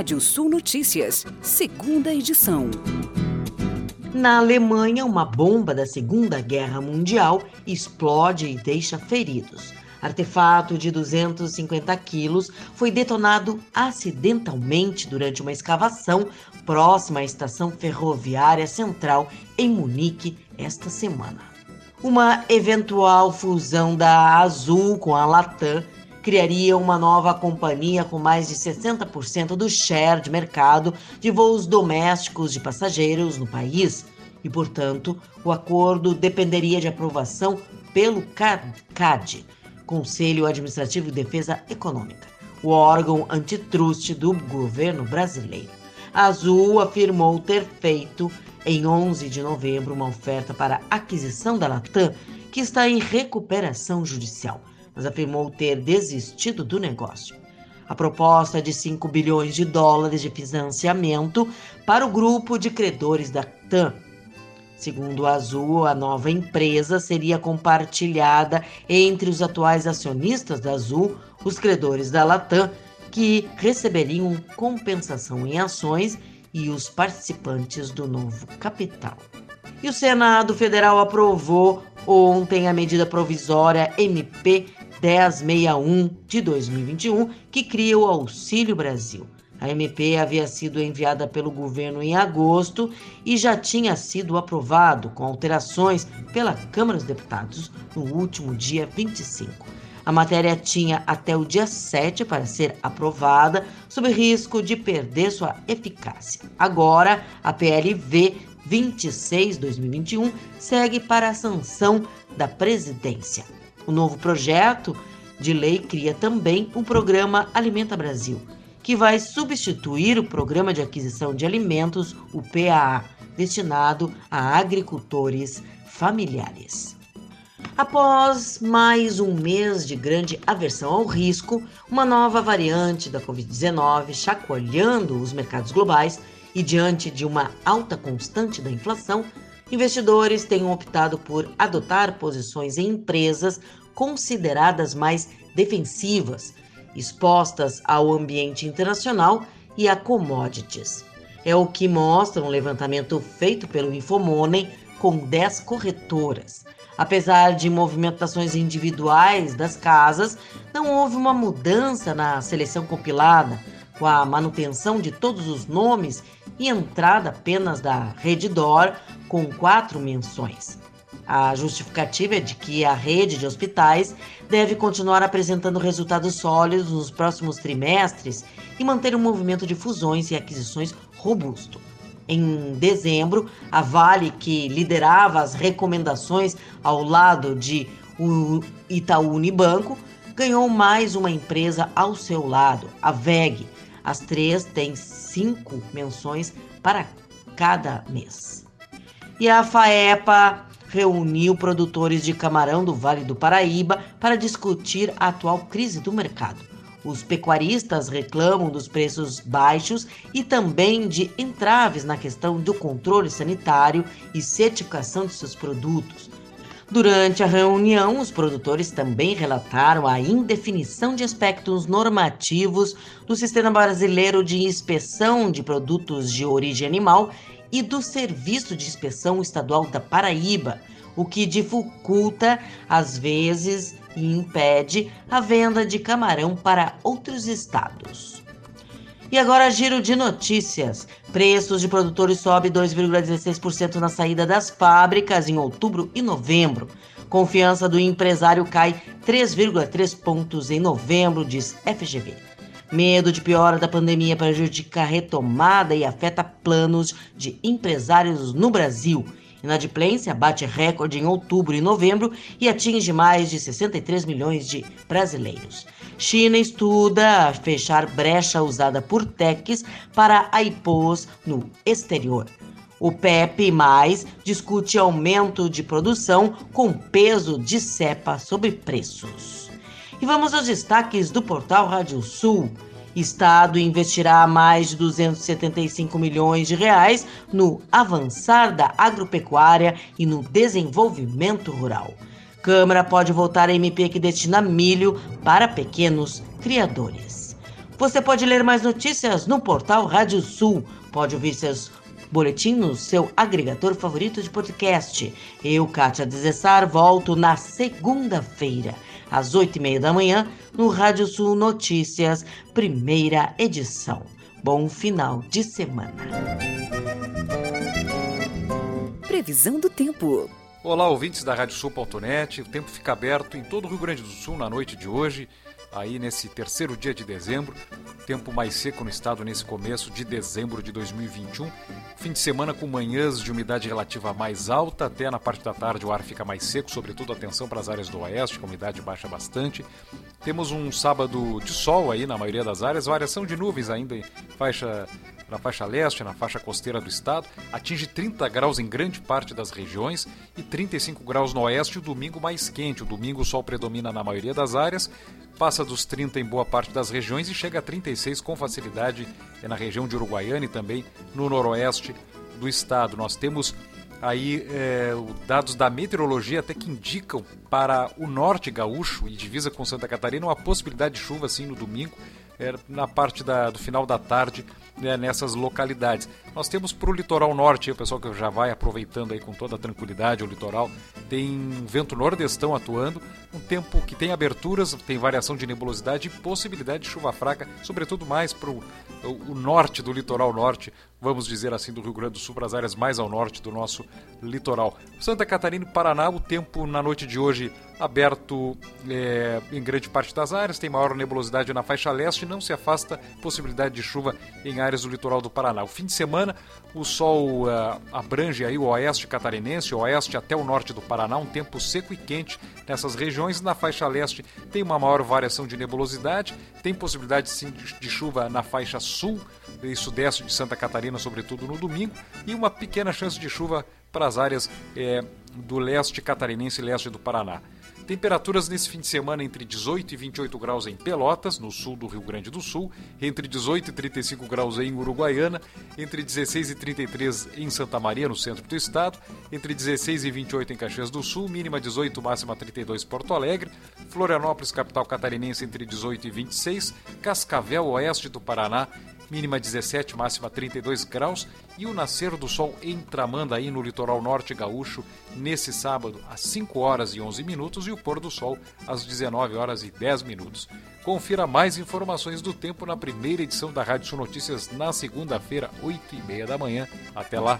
Rádio Sul Notícias, segunda edição. Na Alemanha, uma bomba da Segunda Guerra Mundial explode e deixa feridos. Artefato de 250 quilos foi detonado acidentalmente durante uma escavação próxima à estação ferroviária central em Munique esta semana. Uma eventual fusão da Azul com a Latam criaria uma nova companhia com mais de 60% do share de mercado de voos domésticos de passageiros no país e, portanto, o acordo dependeria de aprovação pelo CAD, Conselho Administrativo de Defesa Econômica, o órgão antitruste do governo brasileiro. A Azul afirmou ter feito, em 11 de novembro, uma oferta para aquisição da Latam, que está em recuperação judicial, mas afirmou ter desistido do negócio. A proposta de 5 bilhões de dólares de financiamento para o grupo de credores da TAM Segundo a Azul, a nova empresa seria compartilhada entre os atuais acionistas da Azul, os credores da Latam, que receberiam compensação em ações, e os participantes do novo capital. E o Senado Federal aprovou ontem a medida provisória MP 1061 de 2021, que cria o Auxílio Brasil. A MP havia sido enviada pelo governo em agosto e já tinha sido aprovado com alterações pela Câmara dos Deputados no último dia 25. A matéria tinha até o dia 7 para ser aprovada, sob risco de perder sua eficácia. Agora, a PLV 26/2021 segue para a sanção da presidência. O novo projeto de lei cria também o programa Alimenta Brasil que vai substituir o Programa de Aquisição de Alimentos, o PAA, destinado a agricultores familiares. Após mais um mês de grande aversão ao risco, uma nova variante da Covid-19 chacoalhando os mercados globais e diante de uma alta constante da inflação, investidores têm optado por adotar posições em empresas consideradas mais defensivas expostas ao ambiente internacional e a commodities. É o que mostra um levantamento feito pelo Infomoney com 10 corretoras. Apesar de movimentações individuais das casas, não houve uma mudança na seleção compilada, com a manutenção de todos os nomes e entrada apenas da Reddor com quatro menções. A justificativa é de que a rede de hospitais deve continuar apresentando resultados sólidos nos próximos trimestres e manter um movimento de fusões e aquisições robusto. Em dezembro, a Vale, que liderava as recomendações ao lado de Itaú Unibanco, ganhou mais uma empresa ao seu lado, a VEG. As três têm cinco menções para cada mês. E a FAEPA reuniu produtores de camarão do Vale do Paraíba para discutir a atual crise do mercado. Os pecuaristas reclamam dos preços baixos e também de entraves na questão do controle sanitário e certificação de seus produtos. Durante a reunião, os produtores também relataram a indefinição de aspectos normativos do Sistema Brasileiro de Inspeção de Produtos de Origem Animal e do Serviço de Inspeção Estadual da Paraíba, o que dificulta, às vezes, e impede a venda de camarão para outros estados. E agora giro de notícias. Preços de produtores sobe 2,16% na saída das fábricas em outubro e novembro. Confiança do empresário cai 3,3 pontos em novembro, diz FGV. Medo de piora da pandemia prejudica a retomada e afeta planos de empresários no Brasil. Inadimplência bate recorde em outubro e novembro e atinge mais de 63 milhões de brasileiros. China estuda fechar brecha usada por techs para IPOs no exterior. O PEP mais discute aumento de produção com peso de cepa sobre preços. E vamos aos destaques do portal Rádio Sul. Estado investirá mais de 275 milhões de reais no avançar da agropecuária e no desenvolvimento rural. Câmara pode votar a MP que destina milho para pequenos criadores. Você pode ler mais notícias no portal Rádio Sul. Pode ouvir seus boletim no seu agregador favorito de podcast. Eu, Kátia Desessar, volto na segunda-feira, às oito e meia da manhã, no Rádio Sul Notícias, primeira edição. Bom final de semana. Previsão do tempo. Olá, ouvintes da Rádio Sul.net. O tempo fica aberto em todo o Rio Grande do Sul na noite de hoje aí nesse terceiro dia de dezembro, tempo mais seco no estado nesse começo de dezembro de 2021. Fim de semana com manhãs de umidade relativa mais alta, até na parte da tarde o ar fica mais seco, sobretudo atenção para as áreas do oeste, que a umidade baixa bastante. Temos um sábado de sol aí na maioria das áreas, variação de nuvens ainda em faixa na faixa leste, na faixa costeira do estado, atinge 30 graus em grande parte das regiões e 35 graus no oeste, o domingo mais quente. O domingo o sol predomina na maioria das áreas, passa dos 30 em boa parte das regiões e chega a 36 com facilidade na região de Uruguaiana e também no noroeste do estado. Nós temos aí é, dados da meteorologia até que indicam para o norte gaúcho e divisa com Santa Catarina uma possibilidade de chuva assim no domingo, é, na parte da, do final da tarde né, nessas localidades. Nós temos para o litoral norte, o pessoal que já vai aproveitando aí com toda a tranquilidade o litoral, tem vento nordestão atuando, um tempo que tem aberturas, tem variação de nebulosidade e possibilidade de chuva fraca, sobretudo mais para o norte do litoral norte, vamos dizer assim, do Rio Grande do Sul, para as áreas mais ao norte do nosso litoral. Santa Catarina e Paraná, o tempo na noite de hoje aberto é, em grande parte das áreas, tem maior nebulosidade na faixa leste, não se afasta possibilidade de chuva em áreas do litoral do Paraná. O fim de semana, o sol uh, abrange aí o oeste catarinense, o oeste até o norte do Paraná, um tempo seco e quente nessas regiões. Na faixa leste tem uma maior variação de nebulosidade, tem possibilidade sim de chuva na faixa sul e sudeste de Santa Catarina, sobretudo no domingo, e uma pequena chance de chuva para as áreas é, do leste catarinense e leste do Paraná. Temperaturas nesse fim de semana entre 18 e 28 graus em Pelotas, no sul do Rio Grande do Sul, entre 18 e 35 graus em Uruguaiana, entre 16 e 33 em Santa Maria, no centro do estado, entre 16 e 28 em Caxias do Sul, mínima 18, máxima 32 Porto Alegre, Florianópolis, capital catarinense, entre 18 e 26, Cascavel, oeste do Paraná, mínima 17, máxima 32 graus, e o nascer do sol em Tramandaí, no litoral norte gaúcho, nesse sábado, às 5 horas e 11 minutos, e o pôr do sol às 19 horas e 10 minutos. Confira mais informações do tempo na primeira edição da Rádio Sul Notícias na segunda-feira, 8 e meia da manhã. Até lá!